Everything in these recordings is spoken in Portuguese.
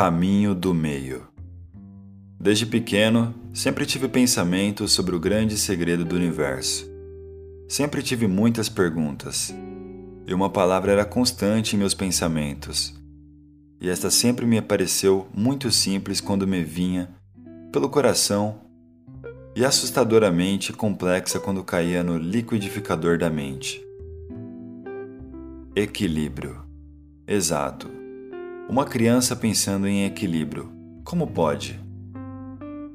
caminho do meio. Desde pequeno, sempre tive pensamentos sobre o grande segredo do universo. Sempre tive muitas perguntas, e uma palavra era constante em meus pensamentos. E esta sempre me apareceu muito simples quando me vinha pelo coração e assustadoramente complexa quando caía no liquidificador da mente. Equilíbrio. Exato. Uma criança pensando em equilíbrio. Como pode?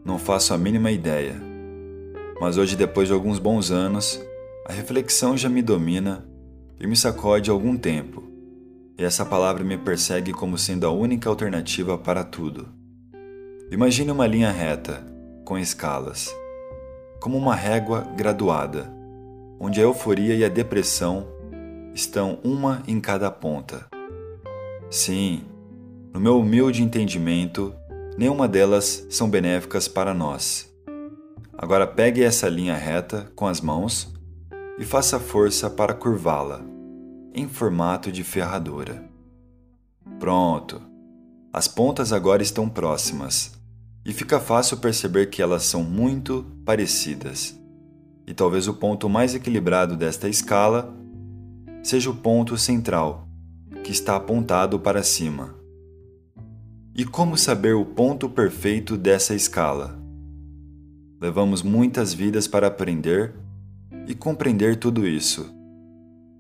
Não faço a mínima ideia. Mas hoje, depois de alguns bons anos, a reflexão já me domina e me sacode algum tempo. E essa palavra me persegue como sendo a única alternativa para tudo. Imagine uma linha reta, com escalas, como uma régua graduada, onde a euforia e a depressão estão uma em cada ponta. Sim, no meu humilde entendimento, nenhuma delas são benéficas para nós. Agora pegue essa linha reta com as mãos e faça força para curvá-la, em formato de ferradura. Pronto! As pontas agora estão próximas e fica fácil perceber que elas são muito parecidas. E talvez o ponto mais equilibrado desta escala seja o ponto central, que está apontado para cima. E como saber o ponto perfeito dessa escala? Levamos muitas vidas para aprender e compreender tudo isso.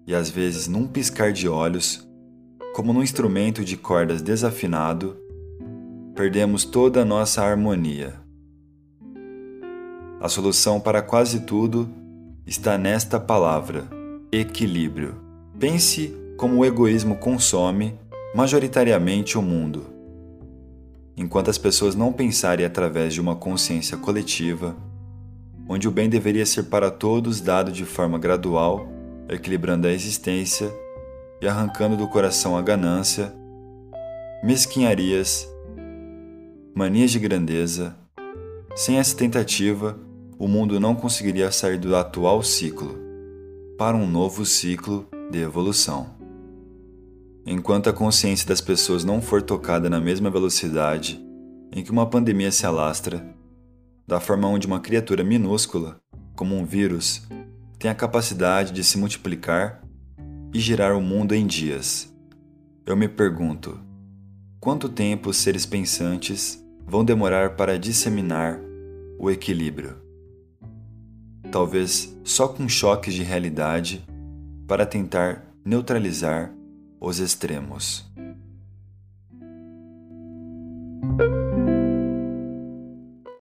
E às vezes, num piscar de olhos, como num instrumento de cordas desafinado, perdemos toda a nossa harmonia. A solução para quase tudo está nesta palavra: equilíbrio. Pense como o egoísmo consome majoritariamente o mundo enquanto as pessoas não pensarem através de uma consciência coletiva, onde o bem deveria ser para todos dado de forma gradual, equilibrando a existência e arrancando do coração a ganância, mesquinharias, manias de grandeza. Sem essa tentativa, o mundo não conseguiria sair do atual ciclo para um novo ciclo de evolução. Enquanto a consciência das pessoas não for tocada na mesma velocidade em que uma pandemia se alastra, da forma onde uma criatura minúscula, como um vírus, tem a capacidade de se multiplicar e girar o mundo em dias. Eu me pergunto: quanto tempo os seres pensantes vão demorar para disseminar o equilíbrio? Talvez só com choques de realidade para tentar neutralizar os extremos.